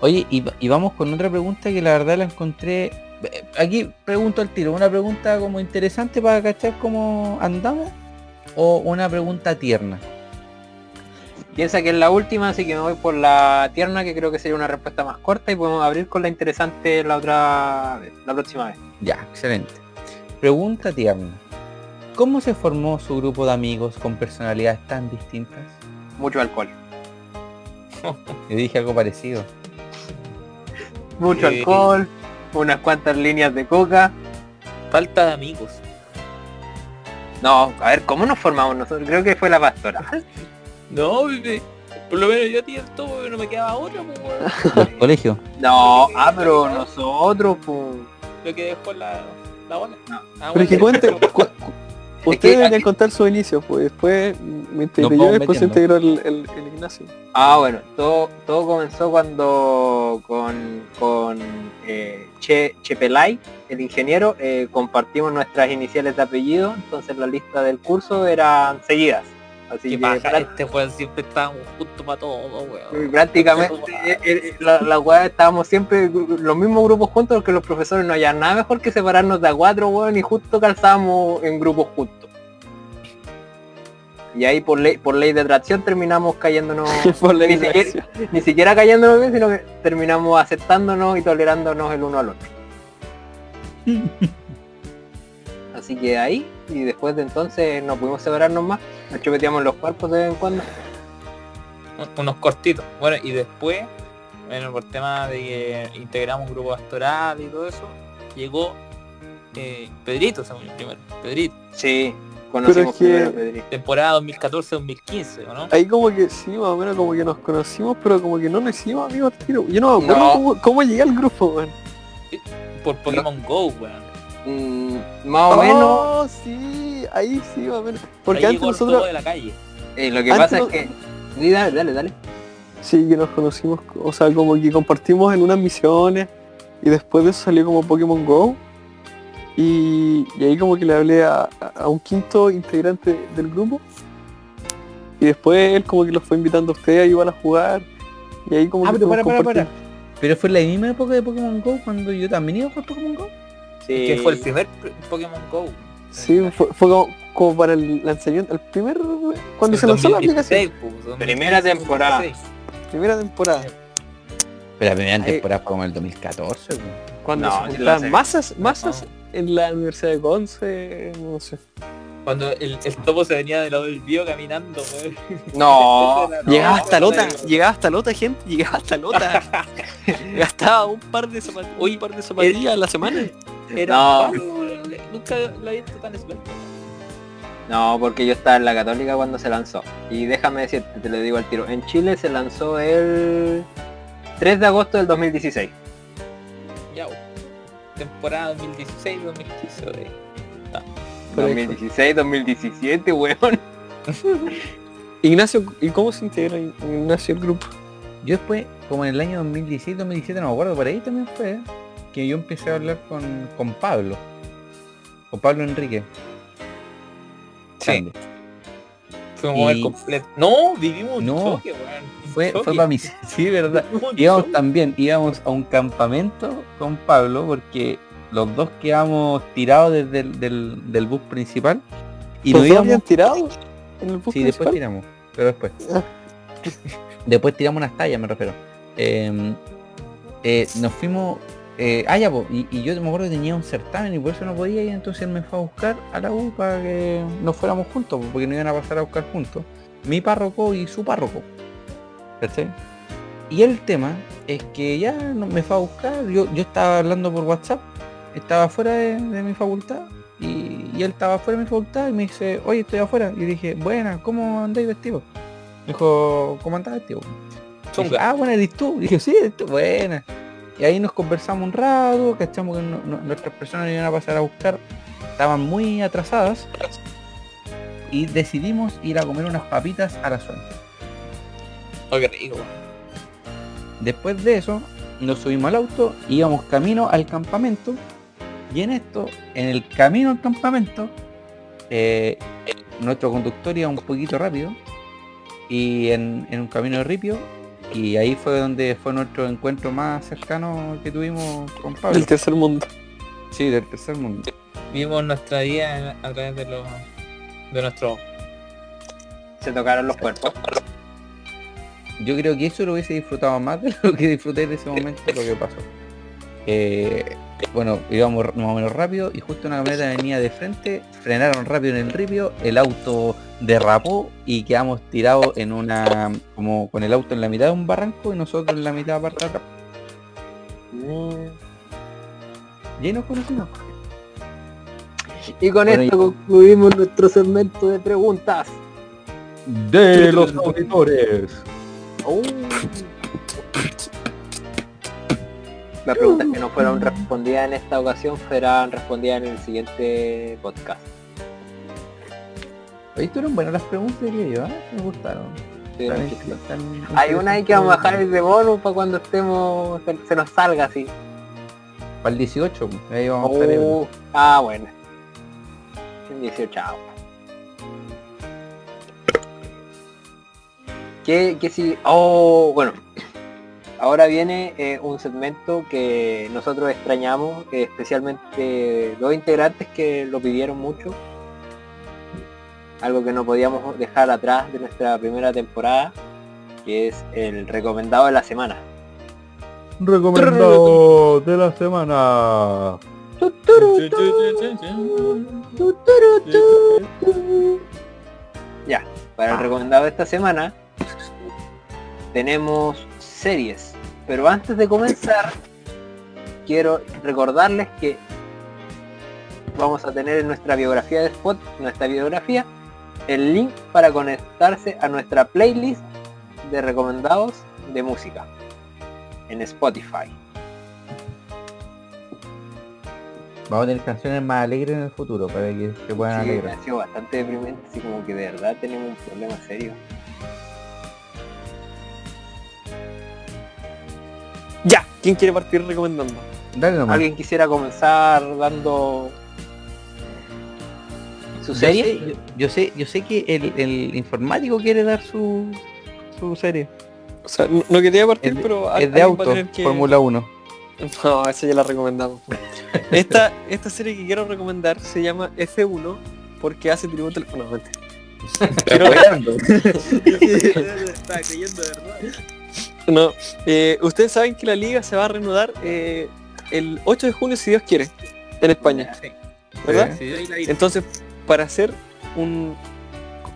Oye, y, y vamos con otra pregunta que la verdad la encontré. eh, Aquí pregunto al tiro, una pregunta como interesante para cachar cómo andamos o una pregunta tierna. Piensa que es la última, así que me voy por la tierna, que creo que sería una respuesta más corta y podemos abrir con la interesante la otra la próxima vez. Ya, excelente. Pregunta tierna. ¿Cómo se formó su grupo de amigos con personalidades tan distintas? Mucho alcohol. Yo dije algo parecido. Mucho Eh. alcohol, unas cuantas líneas de coca. Falta de amigos. No, a ver, ¿cómo nos formamos nosotros? Creo que fue la pastora. No, bebé. Por lo menos yo a ti el todo, no me quedaba otra, pues, colegio. No, ah, pero nosotros, pues. Lo que dejó la, la bola. No. Ah, Pero es que bueno. cuente, cu- cu- que ustedes deberían contar su inicio, pues después me integré yo después se integró el, el, el Ignacio. Ah, bueno, todo, todo comenzó cuando con, con eh, che, Chepelay, el ingeniero, eh, compartimos nuestras iniciales de apellido, entonces la lista del curso eran seguidas. Así que prá- este weón siempre estábamos juntos para todo, weón. prácticamente eh, eh, la, la weá estábamos siempre los mismos grupos juntos porque los profesores no hayan nada mejor que separarnos de a cuatro, weón, y justo calzábamos en grupos juntos. Y ahí por ley, por ley de atracción terminamos cayéndonos Por Ni siquiera- ni siquiera cayéndonos bien, sino que terminamos aceptándonos y tolerándonos el uno al otro. Así que ahí, y después de entonces no pudimos separarnos más, nos chupeteamos los cuerpos de vez en cuando. Un- unos cortitos. Bueno, y después, bueno, por tema de que integramos un grupo pastoral y todo eso, llegó eh, Pedrito, según yo, primero. Pedrito. Sí, conocimos Pero es que- Pedrito. Temporada 2014-2015, ¿o no? Ahí como que sí, más o menos como que nos conocimos, pero como que no nos hicimos amigos al tiro. Yo no me acuerdo No. Cómo, cómo llegué al grupo, weón. Por Pokémon Go, weón. Más o menos, Oh, sí, ahí sí, más o menos. Porque Ahí antes llegó nosotros, todo de la calle. eh, lo que antes pasa no- es que... Sí, dale, dale, dale. sí, que nos conocimos, o sea, como que compartimos en unas misiones y después de eso salió como Pokémon Go. Y, y ahí como que le hablé a, a un quinto integrante del grupo. Y después él como que los fue invitando a ustedes igual a jugar. Y ahí como Ah, que pero para, para, para. Pero fue en la misma época de Pokémon Go cuando yo también iba a jugar Pokémon Go. Sí. Que fue el primer pr- Pokémon Go. Sí, fue, fue como, como para el lanzamiento, el primer, cuando se lanzó la 2016, aplicación, pues, 2016, Primera temporada. 2016. primera temporada, Pero la primera Ahí- temporada fue como el 2014. weón. cuando No, se juntaban masas, masas en la Universidad de Conce, no sé. Cuando el, el topo se venía de lado del bio caminando. No, Llegaba hasta Lota, llegaba hasta Lota, gente, llegaba hasta Lota. Gastaba un par de zapatillas, un par de zapatillas a la semana. Era No. Nunca lo había visto tan esbelto. No, porque yo estaba en la católica cuando se lanzó. Y déjame decirte, te lo digo al tiro. En Chile se lanzó el 3 de agosto del 2016. Ya, weón. Temporada 2016, 2015, weón. Por ahí 2016, 2017, weón. Ignacio, ¿y cómo se integra Ignacio el grupo? Yo después, como en el año 2016, 2017, no me acuerdo, por ahí también fue, que yo empecé a hablar con, con Pablo. Con Pablo Enrique. Sí. Grande. Fuimos Y- completo. No, vivimos un No. choque, weón. Un Fue, choque. fue para mí, sí, verdad. Íbamos también, íbamos a un campamento con Pablo porque los dos quedamos tirados desde el del, del bus principal y ¿Los nos íbamos. tirado en el bus Sí, después tiramos, pero después. Ah. después tiramos unas tallas, me refiero. Eh, eh, nos fuimos eh, ah, ya, po, y, y yo me acuerdo que tenía un certamen y por eso no podía ir, entonces él me fue a buscar a la U para que nos fuéramos juntos, po, porque no iban a pasar a buscar juntos. Mi párroco y su párroco. ¿Cachai? Y el tema es que ya no, me fue a buscar, yo, yo estaba hablando por WhatsApp, estaba fuera de, de mi facultad y, y él estaba fuera de mi facultad y me dice, oye, estoy afuera. Y dije, buena, ¿cómo andáis vestido? Me dijo, ¿cómo andás vestido? Dije, ah, bueno, eres tú. dije, sí, eres tú, buena. Y ahí nos conversamos un rato, cachamos que no- no- nuestras personas iban a pasar a buscar, estaban muy atrasadas. Y decidimos ir a comer unas papitas a la zona. Oh, qué rico, weón. Después de eso, nos subimos al auto, íbamos camino al campamento. Y en esto, en el camino al campamento, eh, nuestro conductor iba un poquito rápido. Y en, en un camino de ripio. Y ahí fue donde fue nuestro encuentro más cercano que tuvimos con Pablo. Del tercer mundo. Sí, del tercer mundo. Vimos nuestra vida a través de los de nuestro Se tocaron los cuerpos. Yo creo que eso lo hubiese disfrutado más de lo que disfruté en ese momento lo que pasó. Eh, bueno, íbamos más o menos rápido y justo una camioneta venía de frente, frenaron rápido en el ripio, el auto derrapó y quedamos tirados en una, como con el auto en la mitad de un barranco y nosotros en la mitad parte de atrás. Y ahí nos conocimos. Y con Bueno, esto concluimos nuestro segmento de preguntas. De los auditores. Oh. Las preguntas que no fueron respondidas en esta ocasión serán respondidas en el siguiente podcast. Oye, estuvieron buenas las preguntas que yo, ¿eh? me gustaron. Sí, Hay una ahí que vamos a bajar el de bonus para cuando estemos, se, se nos salga así. Para el 18, ahí vamos a estar ebrio. Oh, ah, bueno. El 18 chao. Que, que si... Oh, bueno. Ahora viene eh, un segmento que nosotros extrañamos, eh, especialmente dos integrantes que lo pidieron mucho. Algo que no podíamos dejar atrás de nuestra primera temporada, que es el recomendado de la semana. Recomendado de la semana. Ya, para el recomendado de esta semana tenemos series. Pero antes de comenzar, quiero recordarles que vamos a tener en nuestra biografía de Spot, nuestra biografía, el link para conectarse a nuestra playlist de recomendados de música en Spotify. Vamos a tener canciones más alegres en el futuro para que se puedan Sí, alegrar. ha sido bastante deprimente, así como que de verdad tenemos un problema serio. Ya, ¿quién quiere partir recomendando? Dale nomás. ¿Alguien quisiera comenzar dando su Yo serie? sé, yo, yo sé, yo sé que el, el informático quiere dar su, su serie. O sea, no, no quería partir, Es de, pero es de auto, que- Fórmula 1. No, esa ya la recomendamos. Esta, esta serie que quiero recomendar se llama F1 porque hace tributo al... No, Estaba creyendo de verdad. No, eh, ustedes saben que la liga se va a reanudar eh, el 8 de junio, si Dios quiere, en España, ¿verdad? Entonces, para hacer un,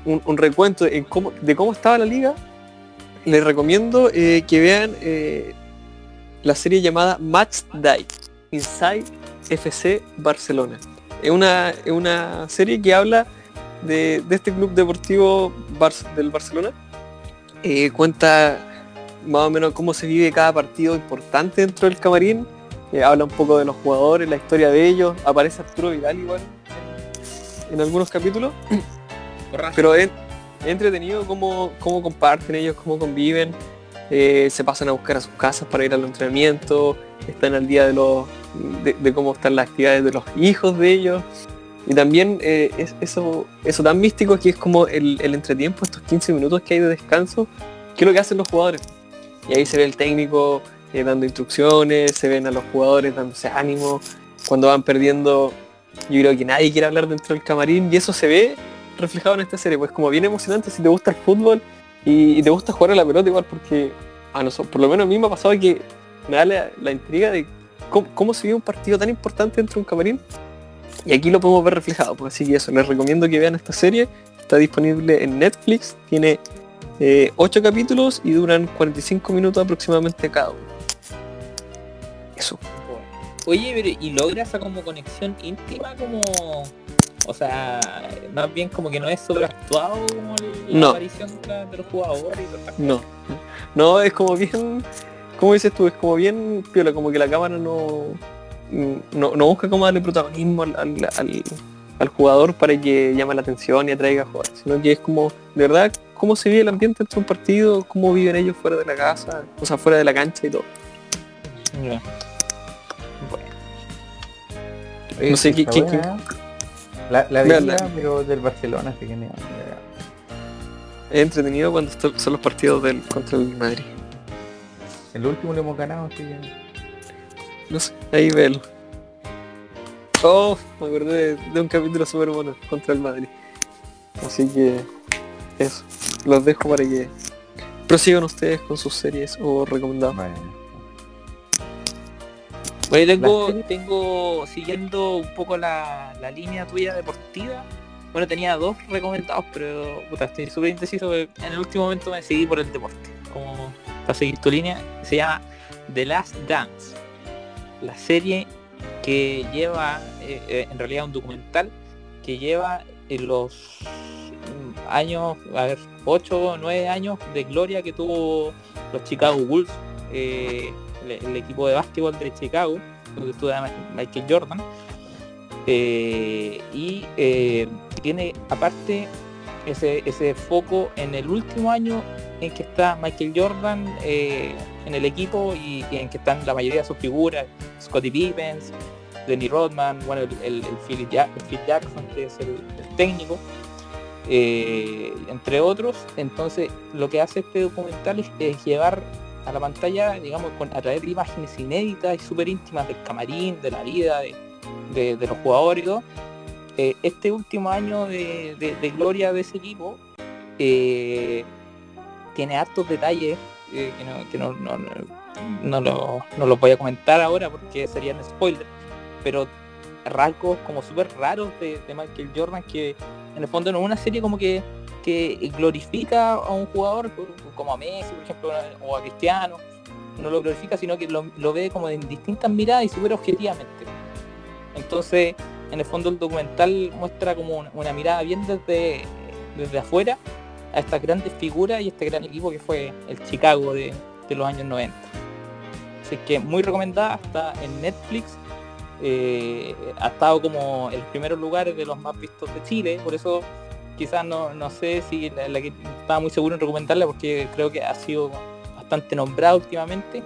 un, un recuento en cómo, de cómo estaba la liga, les recomiendo eh, que vean la serie llamada Match Day Inside FC Barcelona. Es una, es una serie que habla de, de este club deportivo Bar- del Barcelona. Cuenta más o menos cómo se vive cada partido importante dentro del camarín. Eh, habla un poco de los jugadores, la historia de ellos. Aparece Arturo Vidal igual en, algunos capítulos. Borracho. Pero es, es entretenido cómo, cómo comparten ellos, cómo conviven. eh, se pasan a buscar a sus casas para ir al entrenamiento. Están al día de, los, de, de cómo están las actividades de los hijos de ellos. Y también eh, es eso, eso tan místico que es como el, el entretiempo, estos 15 minutos que hay de descanso, que es lo que hacen los jugadores. Y ahí se ve el técnico eh, dando instrucciones, se ven a los jugadores dándose ánimo. Cuando van perdiendo, yo creo que nadie quiere hablar dentro del camarín y eso se ve reflejado en esta serie, pues como bien emocionante si te gusta el fútbol y, te gusta jugar a la pelota igual porque a nosotros, por lo menos a mí me ha pasado que me da la, intriga de cómo, cómo se vive un partido tan importante dentro de un camarín. Y aquí lo podemos ver reflejado, pues así que eso, les recomiendo que vean esta serie. Está disponible en Netflix, tiene 8 capítulos y duran 45 minutos aproximadamente cada uno. Eso. Oye, pero ¿y logra esa como conexión íntima como... O sea, más bien como que no es sobreactuado como la No. aparición de, los jugadores y No. No, es como bien. ¿Cómo dices tú? Es como bien piola, como que la cámara no. No, no busca como darle protagonismo al, al, al- al jugador para que llame la atención y atraiga a jugar, sino que es como, de verdad, cómo se vive el ambiente dentro de un partido, cómo viven ellos fuera de la casa, o sea, fuera de la cancha y todo. Ya. Bueno, Oye, No sé, ¿qué-. La, la veía, pero del Barcelona, así que me- Es entretenido cuando son los partidos del contra el Madrid. El último lo hemos ganado, así que... No sé, ahí velo. Oh, me acordé de, de un capítulo súper bueno contra el Madrid. Así que eso, los dejo para que prosigan ustedes con sus series o recomendados. Bueno. Bueno, tengo, siguiendo un poco la, la línea tuya deportiva. Bueno, tenía dos recomendados, pero puta, estoy súper indeciso. En el último momento me decidí por el deporte. Como para seguir tu línea, se llama The Last Dance. La serie que lleva, eh, eh, en realidad un documental, que lleva en los años, a ver, 8 o 9 años de gloria que tuvo los Chicago Bulls, eh, el, equipo de básquetbol de Chicago, donde estuvo Michael Jordan. Eh, y eh, tiene aparte ese, ese foco en el último año en que está Michael Jordan en el equipo y, en que están la mayoría de sus figuras, Scottie Pippen, Denny Rodman, bueno, el, el, Phil, Phil Jackson, que es el técnico, eh, entre otros. Entonces, lo que hace este documental es, llevar a la pantalla, digamos, con, a través de imágenes inéditas y súper íntimas del camarín, de la vida, de, los jugadores y eh, este último año de, gloria de ese equipo eh, tiene hartos detalles que, no, no los voy a comentar ahora porque serían spoilers, pero rasgos como súper raros de, Michael Jordan que en el fondo no es una serie como que, que glorifica a un jugador como a Messi, por ejemplo, o a Cristiano, no lo glorifica, sino que lo, lo ve como en distintas miradas y súper objetivamente. Entonces, en el fondo el documental muestra como una, una mirada bien desde, desde afuera a estas grandes figuras y este gran equipo que fue el Chicago de, de los años 90. Así que muy recomendada, está en Netflix. Eh, ha estado como el primer lugar de los más vistos de Chile, por eso quizás no, no sé si la, la estaba muy seguro en recomendarla porque creo que ha sido bastante nombrada últimamente,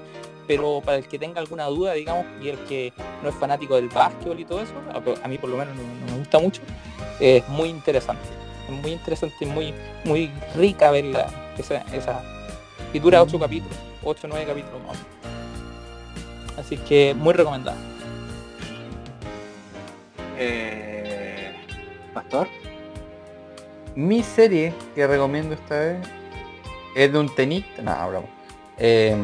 pero para el que tenga alguna duda, digamos, y el que no es fanático del básquetbol y todo eso, a- mí por lo menos no, me gusta mucho, es muy interesante. Es muy interesante muy, muy rica verla, esa, esa. Y dura 8 capítulos, 8 o 9 capítulos. Así que muy recomendada. Eh, Pastor. Mi serie que recomiendo esta vez es de un tenista. No, bravo. Eh,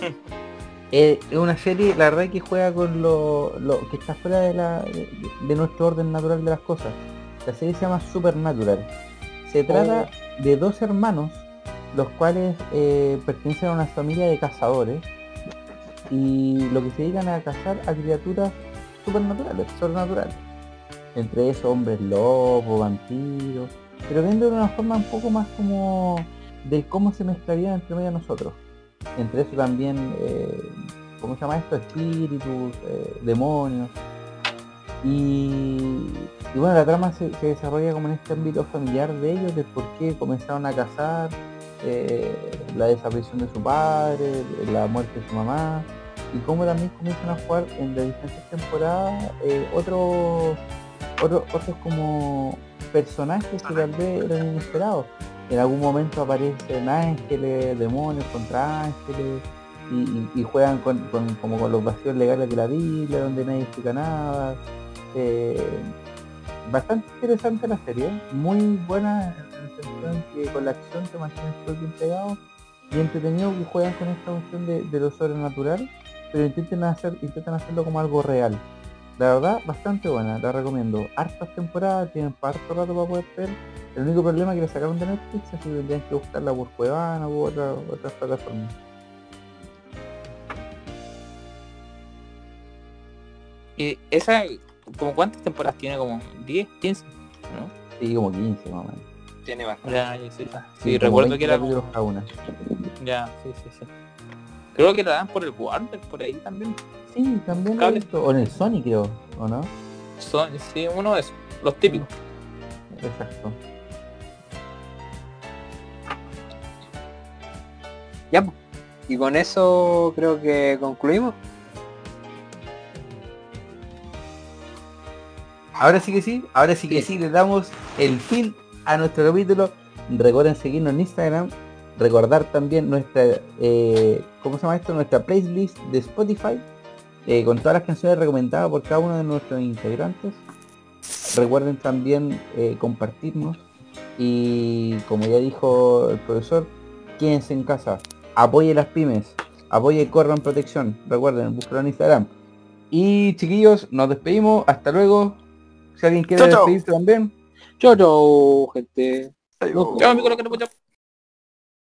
eh, es una serie, la verdad que juega con lo, lo que está fuera de, la, de, de nuestro orden natural de las cosas. La serie se llama Supernatural. Se trata de dos hermanos, los cuales eh, pertenecen a una familia de cazadores y lo que se dedican a cazar a criaturas supernaturales, sobrenaturales. Entre esos hombres lobos, vampiros, pero viendo de una forma un poco más como de cómo se mezclarían entre medio nosotros. Entre eso también, eh, ¿cómo se llama esto? Espíritus, eh, demonios. Y, y bueno, la trama se, se desarrolla como en este ámbito familiar de ellos, de por qué comenzaron a cazar, eh, la desaparición de su padre, la muerte de su mamá, y cómo también comienzan a jugar en las diferentes temporadas eh, otros otros otros como personajes que tal vez eran inesperados. En algún momento aparecen ángeles, demonios contra ángeles, y, juegan con, como con los vacíos legales de la Biblia, donde nadie explica nada. Eh, bastante interesante la serie, muy buena en el sentido en que con la acción te mantienes todo tiempo pegado y entretenido que juegan con esta cuestión de, de lo sobrenatural pero intenten hacer, intentan hacerlo como algo real. La verdad, bastante buena, la recomiendo. Hartas temporadas, tienen harto rato para poder ver. El único problema es que la sacaron de Netflix, así que tendrían que buscarla por Cuevana u otra, otras plataformas. Y esa, como cuántas temporadas tiene, como 10, 15, ¿no? Sí, como 15 más o menos. Tiene bastante. Ya, sí, sí, Sí, como recuerdo 20 que era capítulos como- cada una. Ya, sí, sí, sí. Creo que la dan por el Warner, por ahí también. Sí, también lo he visto. O en el Sony creo, ¿o no? Son, sí, uno de esos, los típicos. Exacto. Ya. Y con eso creo que concluimos. Ahora sí que sí, ahora sí que sí, le damos el fin a nuestro capítulo. Recuerden seguirnos en Instagram. Recordar también nuestra, eh, ¿cómo se llama esto? Nuestra playlist de Spotify. eh, con todas las canciones recomendadas por cada uno de nuestros integrantes. Recuerden también eh, compartirnos. Y como ya dijo el profesor, quédense en casa. Apoye las pymes. Apoye Corran Protección. Recuerden, búsquenlo en Instagram. Y chiquillos, nos despedimos. Hasta luego. Si alguien quiere Chao, chao. despedirse también. Chau, chau, gente. Adiós.